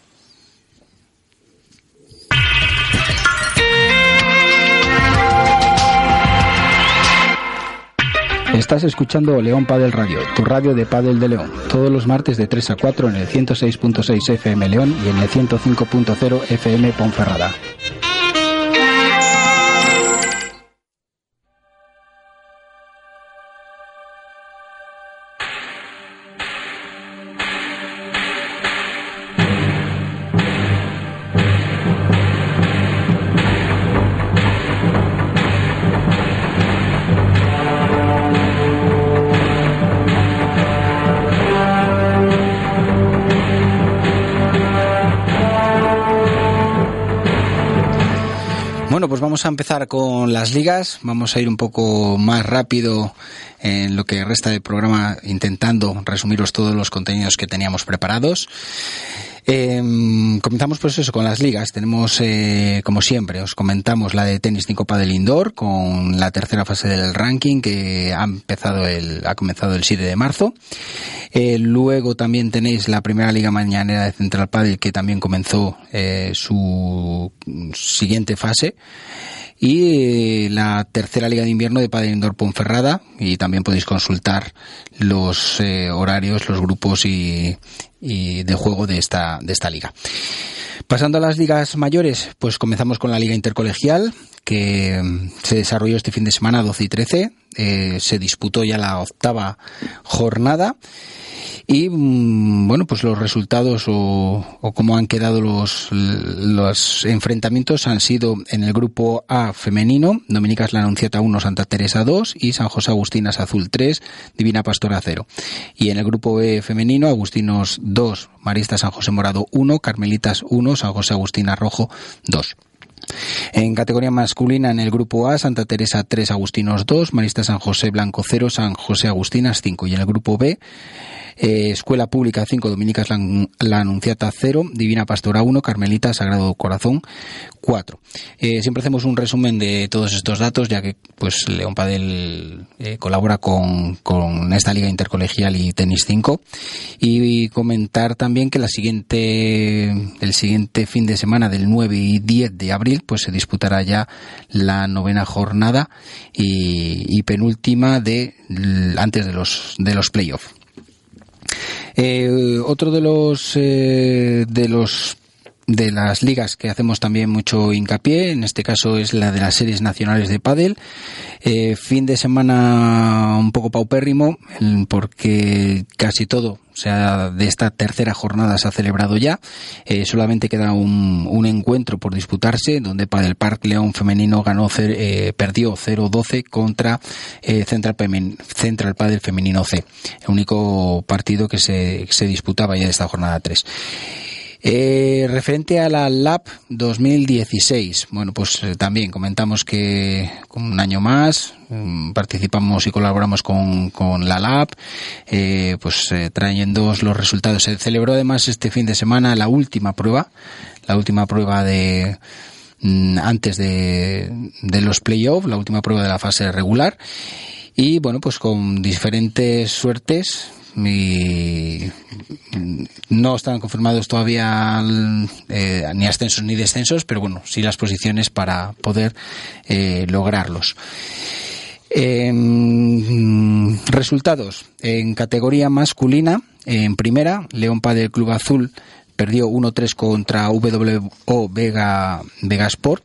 Estás escuchando León Padel Radio, tu radio de Padel de León, todos los martes de 3 a 4 en el 106.6 FM León y en el 105.0 FM Ponferrada. Empezar con las ligas. Vamos a ir un poco más rápido en lo que resta del programa, intentando resumiros todos los contenidos que teníamos preparados. Eh, comenzamos pues eso con las ligas. Tenemos, eh, como siempre, os comentamos la de tenis 5 del Indoor con la tercera fase del ranking que ha empezado el, ha comenzado el 7 de marzo. Eh, luego también tenéis la primera liga mañanera de Central Padel que también comenzó eh, su siguiente fase y la tercera liga de invierno de Indoor Ponferrada y también podéis consultar los horarios, los grupos y, y de juego de esta, de esta liga. Pasando a las ligas mayores, pues comenzamos con la Liga Intercolegial, que mm, se desarrolló este fin de semana 12 y 13. Eh, se disputó ya la octava jornada y mm, bueno, pues los resultados o, cómo han quedado los, los enfrentamientos han sido en el grupo A femenino, Dominicas la Anunciata 1, Santa Teresa 2 y San José Agustinas Azul 3, Divina Pastora 0. Y en el grupo B femenino, Agustinos 2, Marista San José Morado 1, Carmelitas 1, San José Agustina Rojo 2. En categoría masculina, en el grupo A, Santa Teresa 3, Agustinos 2, Marista San José Blanco 0, San José Agustinas 5. Y en el grupo B, eh, Escuela Pública 5, Dominicas la, Anunciata 0, Divina Pastora 1, Carmelita Sagrado Corazón 4. Eh, siempre hacemos un resumen de todos estos datos, ya que pues León Padel eh, colabora con, con, esta Liga Intercolegial y Tenis 5. Y, comentar también que la siguiente, el siguiente fin de semana del 9 y 10 de abril, pues se disputará ya la novena jornada y, penúltima de antes de los de los playoffs. Eh, otro de los eh, de los de las ligas que hacemos también mucho hincapié, en este caso es la de las series nacionales de pádel. Eh, fin de semana un poco paupérrimo, porque casi todo, o sea, de esta tercera jornada se ha celebrado ya. Eh, solamente queda un, un, encuentro por disputarse, donde Padel Park León femenino ganó, eh, perdió 0-12 contra eh, Central, Central Padel femenino C. El único partido que se, se disputaba ya de esta jornada 3. Eh, referente a la LAB 2016, bueno, pues eh, también comentamos que un año más mm, participamos y colaboramos con, con la LAB, eh, pues eh, trayendo los resultados. Se celebró además este fin de semana la última prueba, la última prueba de mm, antes de, de los playoffs, la última prueba de la fase regular y bueno pues con diferentes suertes no están confirmados todavía eh, ni ascensos ni descensos, pero bueno, sí las posiciones para poder eh, lograrlos. resultados en categoría masculina, en primera, León Padel Club Azul perdió 1-3 contra WO Vega, Vega Sport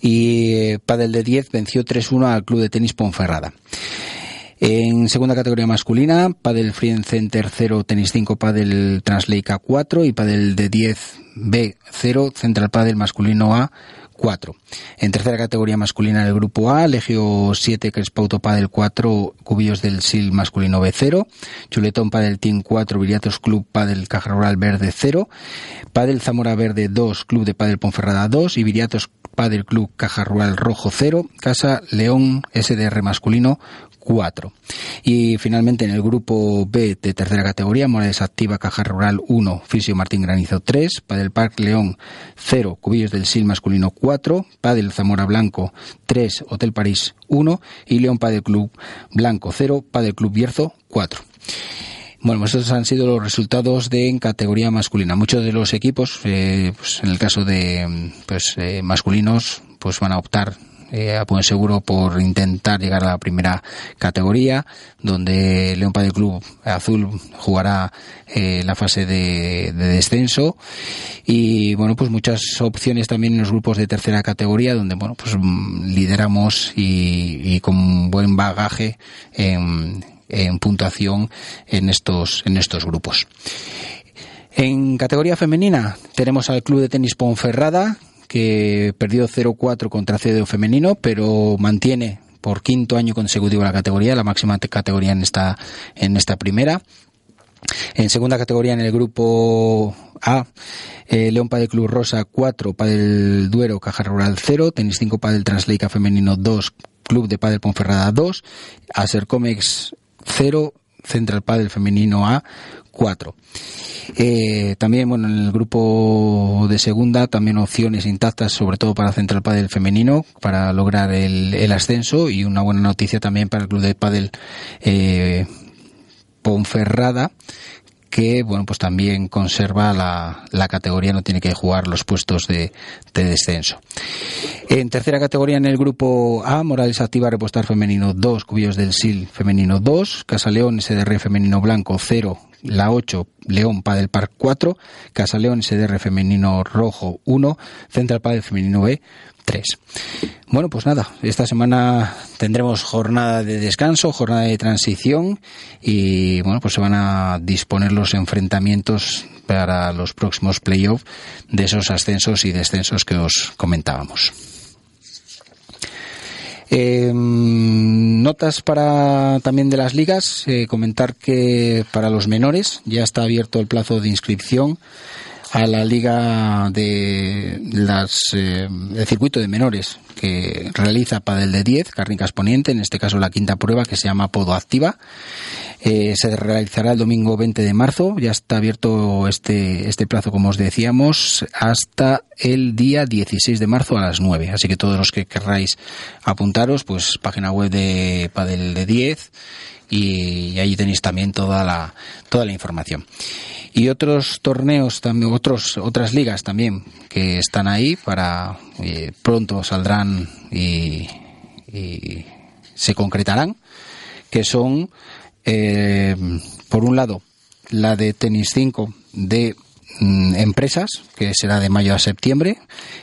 y eh, Padel de 10 venció 3-1 al Club de Tenis Ponferrada. En segunda categoría masculina, Padel Free Center 0, Tenis 5, Padel Transleica 4 y Padel de 10 B 0, Central Padel masculino A 4. En tercera categoría masculina del grupo A, Legio 7, Crespauto Padel 4, Cubillos del Sil masculino B0, Chuletón Padel Team 4, Viriatos Club Padel Caja Rural Verde 0, Padel Zamora Verde 2, Club de Padel Ponferrada 2 y Viriatos Padel Club Caja Rural Rojo 0, Casa León SDR masculino 4. Y finalmente en el grupo B de tercera categoría, Morales Activa Caja Rural 1, Fisio Martín Granizo 3, Padel Park León 0, Cubillos del Sil masculino 4, Padel Zamora Blanco 3, Hotel París 1 y León Padel Club Blanco 0, Padel Club Bierzo 4. Bueno, pues han sido los resultados de en categoría masculina. Muchos de los equipos, eh, pues en el caso de pues eh, masculinos, pues van a optar eh, a buen seguro por intentar llegar a la primera categoría, donde León Padel Club Azul jugará eh, la fase de, de, descenso y bueno pues muchas opciones también en los grupos de tercera categoría, donde bueno pues mm, lideramos y, y con buen bagaje en, en puntuación en estos en estos grupos. En categoría femenina tenemos al Club de Tenis Ponferrada, que perdió 0-4 contra CDO femenino, pero mantiene por quinto año consecutivo la categoría, la máxima categoría en esta, en esta primera. En segunda categoría en el grupo A, eh, León Padel Club Rosa 4, Padel Duero Caja Rural 0, Tenis 5 Padel Transleica Femenino 2, Club de Padel Ponferrada 2, Asercomex 0, Central Padel Femenino A 4. Eh, también, bueno, en el grupo de segunda, también opciones intactas, sobre todo para Central Padel femenino, para lograr el, ascenso y una buena noticia también para el club de Padel eh, Ponferrada, que bueno pues también conserva la, categoría no tiene que jugar los puestos de, de, descenso en tercera categoría en el grupo A Morales Activa Repostar Femenino 2 Cubillos del Sil Femenino 2 Casa León SDR Femenino Blanco 0 la 8 León Padel Park 4 Casa León SDR Femenino Rojo 1 Central Padel Femenino B 3. Bueno, pues nada, esta semana tendremos jornada de descanso, jornada de transición y bueno, pues se van a disponer los enfrentamientos para los próximos playoffs de esos ascensos y descensos que os comentábamos. Eh, notas para también de las ligas. Eh, comentar que para los menores ya está abierto el plazo de inscripción a la liga de las eh, el circuito de menores que realiza Padel de 10, Carnicas Poniente, en este caso la quinta prueba que se llama Podo Activa. Eh, se realizará el domingo 20 de marzo, ya está abierto este, este plazo, como os decíamos, hasta el día 16 de marzo a las 9. Así que todos los que querráis apuntaros, pues página web de Padel de 10 y ahí tenéis también toda la, toda la información. Y otros torneos también otros otras ligas también que están ahí para eh, pronto saldrán y, y, se concretarán que son eh, por un lado la de tenis 5 de Mm, empresas, que será de mayo a septiembre,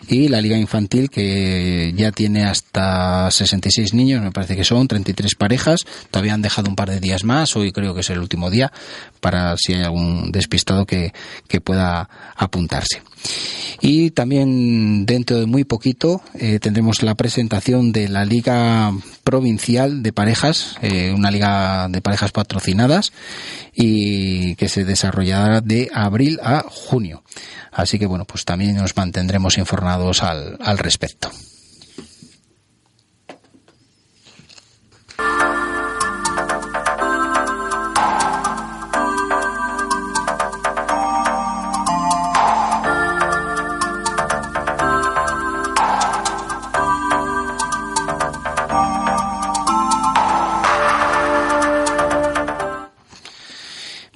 y la Liga Infantil, que ya tiene hasta 66 niños, me parece que son, 33 parejas, todavía han dejado un par de días más, hoy creo que es el último día, para si hay algún despistado que, que pueda apuntarse. Y también dentro de muy poquito eh, tendremos la presentación de la Liga Provincial de Parejas, eh, una liga de parejas patrocinadas y que se desarrollará de abril a junio. Así que bueno, pues también nos mantendremos informados al, al respecto.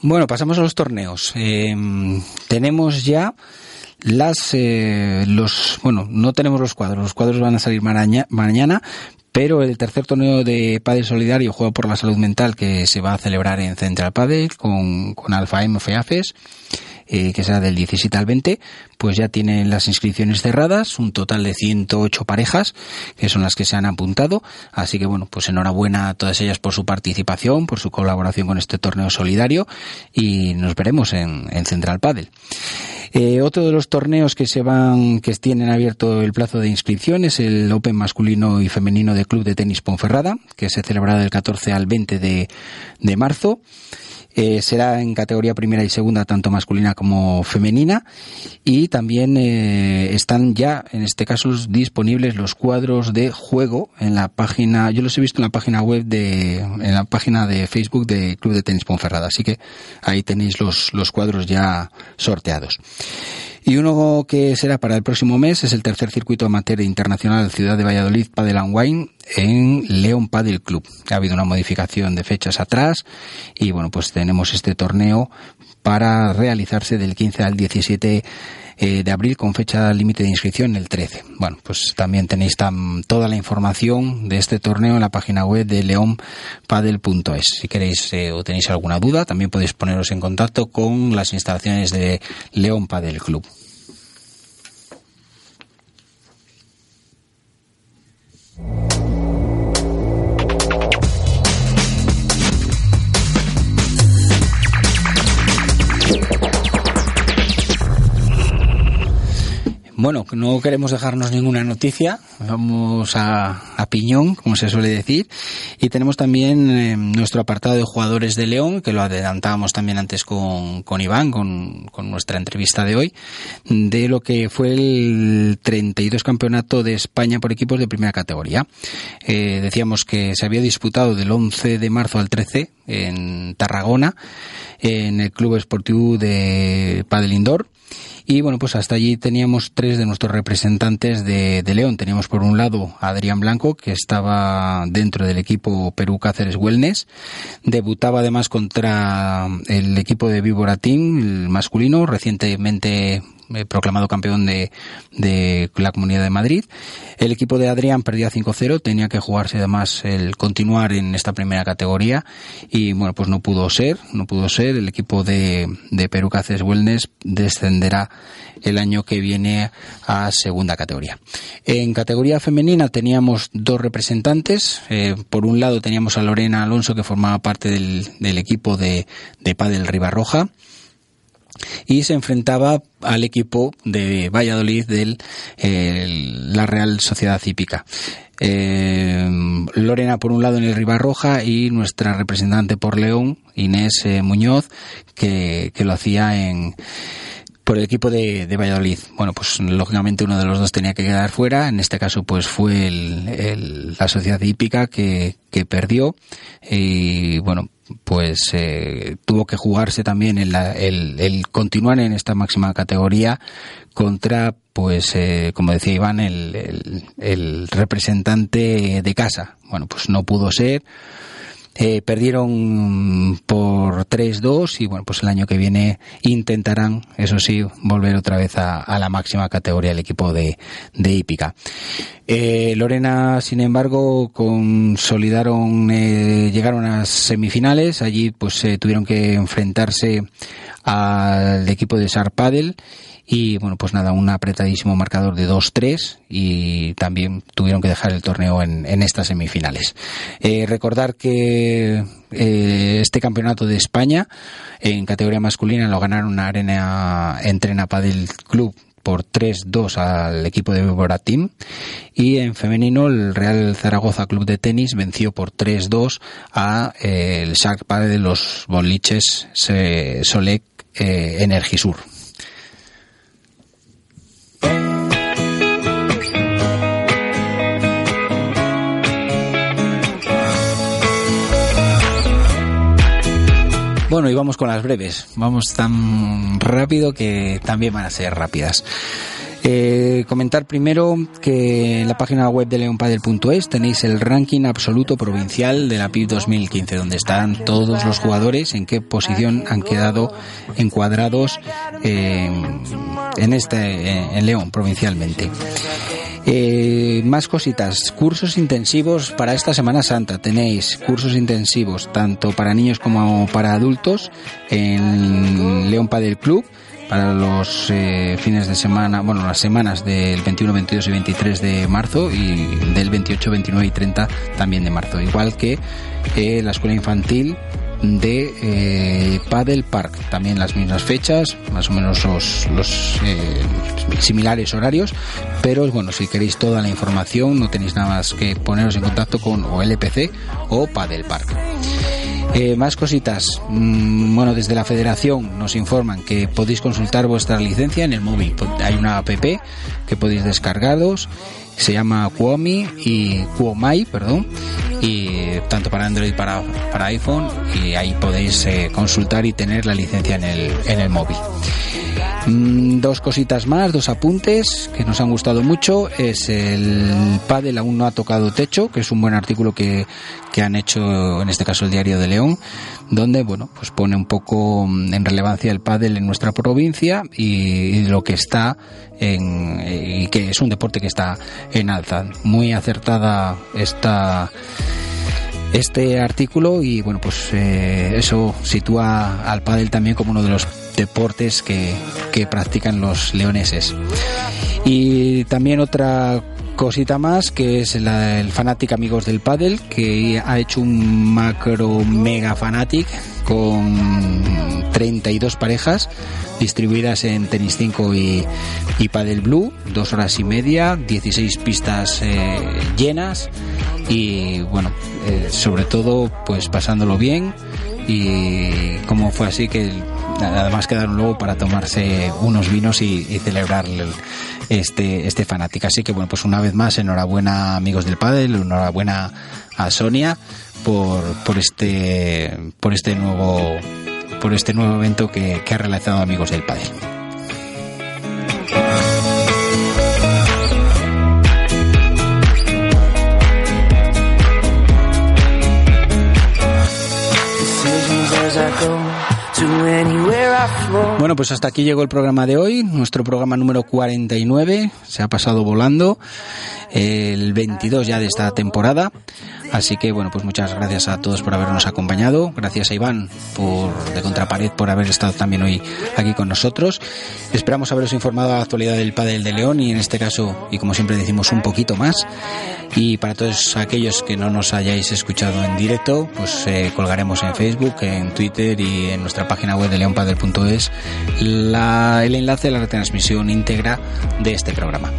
Bueno, pasamos a los torneos. Eh, tenemos ya las eh, los bueno no tenemos los cuadros los cuadros van a salir mañana pero el tercer torneo de Padel Solidario Juego por la Salud Mental que se va a celebrar en Central Padel con, con Alfa M FEAFES eh, que será del 17 al 20, pues ya tienen las inscripciones cerradas, un total de 108 parejas, que son las que se han apuntado. Así que bueno, pues enhorabuena a todas ellas por su participación, por su colaboración con este torneo solidario y nos veremos en, en Central Padel. Eh, otro de los torneos que se van, que tienen abierto el plazo de inscripción es el Open masculino y femenino de Club de Tenis Ponferrada, que se celebrará del 14 al 20 de, de marzo. Eh, será en categoría primera y segunda, tanto masculina como femenina. Y también eh, están ya, en este caso, disponibles los cuadros de juego en la página, yo los he visto en la página web de, en la página de Facebook de Club de Tenis Ponferrada. Así que ahí tenéis los, los cuadros ya sorteados. Y uno que será para el próximo mes es el tercer circuito amateur internacional Ciudad de Valladolid Padel and en León Padel Club. Ha habido una modificación de fechas atrás y bueno, pues tenemos este torneo para realizarse del 15 al 17 eh, de abril con fecha límite de inscripción el 13. Bueno, pues también tenéis toda la información de este torneo en la página web de leonpadel.es. Si queréis eh, o tenéis alguna duda, también podéis poneros en contacto con las instalaciones de León Padel Club. Bueno, no queremos dejarnos ninguna noticia, vamos a, a piñón, como se suele decir, y tenemos también eh, nuestro apartado de jugadores de León, que lo adelantábamos también antes con, con Iván, con, con, nuestra entrevista de hoy, de lo que fue el 32 campeonato de España por equipos de primera categoría. Eh, decíamos que se había disputado del 11 de marzo al 13 en Tarragona, en el Club Esportivo de Padel Indoor Y bueno, pues hasta allí teníamos tres de nuestros representantes de, de León. Teníamos por un lado a Adrián Blanco, que estaba dentro del equipo Perú Cáceres Wellness. Debutaba además contra el equipo de Víbora Team, el masculino, recientemente eh, proclamado campeón de, de la Comunidad de Madrid. El equipo de Adrián perdía 5-0, tenía que jugarse además el continuar en esta primera categoría y bueno, pues no pudo ser, no pudo ser. El equipo de, de Perú Cáceres Wellness descenderá el año que viene a segunda categoría. En categoría femenina teníamos dos representantes. Eh, por un lado teníamos a Lorena Alonso que formaba parte del, del equipo de, de Padel Ribarroja y se enfrentaba al equipo de Valladolid de la Real Sociedad Hípica. Eh, Lorena por un lado en el Ribarroja y nuestra representante por León, Inés eh, Muñoz, que, que lo hacía en, por el equipo de, de, Valladolid. Bueno, pues lógicamente uno de los dos tenía que quedar fuera. En este caso, pues fue el, el, la sociedad hípica que, que perdió. Y bueno, pues eh, tuvo que jugarse también en la, el, el, continuar en esta máxima categoría contra, pues, eh, como decía Iván, el, el, el, representante de casa. Bueno, pues no pudo ser. Eh, perdieron por 3-2 y bueno, pues el año que viene intentarán, eso sí, volver otra vez a, la máxima categoría el equipo de, de Hípica. Eh, Lorena, sin embargo, consolidaron, eh, llegaron a semifinales. Allí, pues, eh, tuvieron que enfrentarse al equipo de Sarpadel y bueno, pues nada, un apretadísimo marcador de 2-3 y también tuvieron que dejar el torneo en, estas semifinales. Eh, recordar que eh, este campeonato de España en categoría masculina lo ganaron Arena Entrena Padel Club por 3-2 al equipo de Team y en femenino el Real Zaragoza Club de Tenis venció por 3-2 a eh, el Shark Padel de los boliches Solec eh, Energisur. Bueno, y vamos con las breves. Vamos tan rápido que también van a ser rápidas. Eh, comentar primero que en la página web de leonpadel.es tenéis el ranking absoluto provincial de la PIB 2015, donde están todos los jugadores en qué posición han quedado encuadrados eh, en este en León provincialmente. Eh, más cositas, cursos intensivos para esta Semana Santa. Tenéis cursos intensivos tanto para niños como para adultos en León Padel Club para los eh, fines de semana, bueno, las semanas del 21, 22 y 23 de marzo y del 28, 29 y 30 también de marzo. Igual que eh, la escuela infantil de eh, Paddle Park. También las mismas fechas, más o menos los, los eh, similares horarios, pero bueno, si queréis toda la información no tenéis nada más que poneros en contacto con o LPC o Paddle Park. Eh, más cositas. Mm, bueno, desde la federación nos informan que podéis consultar vuestra licencia en el móvil. Hay una app que podéis descargaros. Se llama Kuomi y Kuomai, perdón. Y tanto para Android para, para iPhone. Y ahí podéis eh, consultar y tener la licencia en el, en el móvil. Mm, dos cositas más, dos apuntes que nos han gustado mucho. Es el pádel aún no ha tocado techo, que es un buen artículo que, que han hecho, en este caso el Diario de León, donde, bueno, pues pone un poco en relevancia el pádel en nuestra provincia y, y lo que está en, y que es un deporte que está en alza. Muy acertada esta este artículo y bueno pues eh, eso sitúa al pádel también como uno de los deportes que, que practican los leoneses. Y también otra cosita más que es el Fanatic Amigos del Paddle que ha hecho un macro mega Fanatic con 32 parejas distribuidas en Tenis 5 y, y Paddle Blue, dos horas y media, 16 pistas eh, llenas y bueno, eh, sobre todo pues pasándolo bien. Y como fue así que además quedaron luego para tomarse unos vinos y, celebrar el, este este fanático. Así que bueno pues una vez más enhorabuena amigos del pádel enhorabuena a Sonia por por este por este nuevo por este nuevo evento que, que ha realizado amigos del pádel Bueno, pues hasta aquí llegó el programa de hoy, nuestro programa número 49. Se ha pasado volando el 22 ya de esta temporada. Así que bueno, pues muchas gracias a todos por habernos acompañado. Gracias a Iván por de Contrapared por haber estado también hoy aquí con nosotros. Esperamos haberos informado a la actualidad del Padel de León y en este caso, y como siempre decimos, un poquito más. Y para todos aquellos que no nos hayáis escuchado en directo, pues eh, colgaremos en Facebook, en Twitter y en nuestra página web de leonpadel.es el enlace a la retransmisión íntegra de este programa.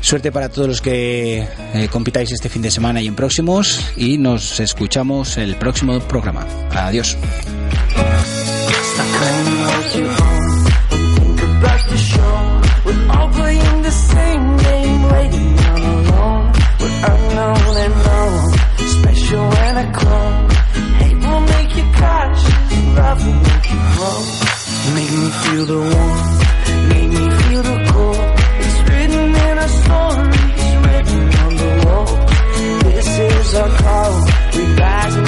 Suerte para todos los que eh, compitáis este fin de semana y en próximos y nos escuchamos el próximo programa. Adiós. Make me feel the are cold. We rise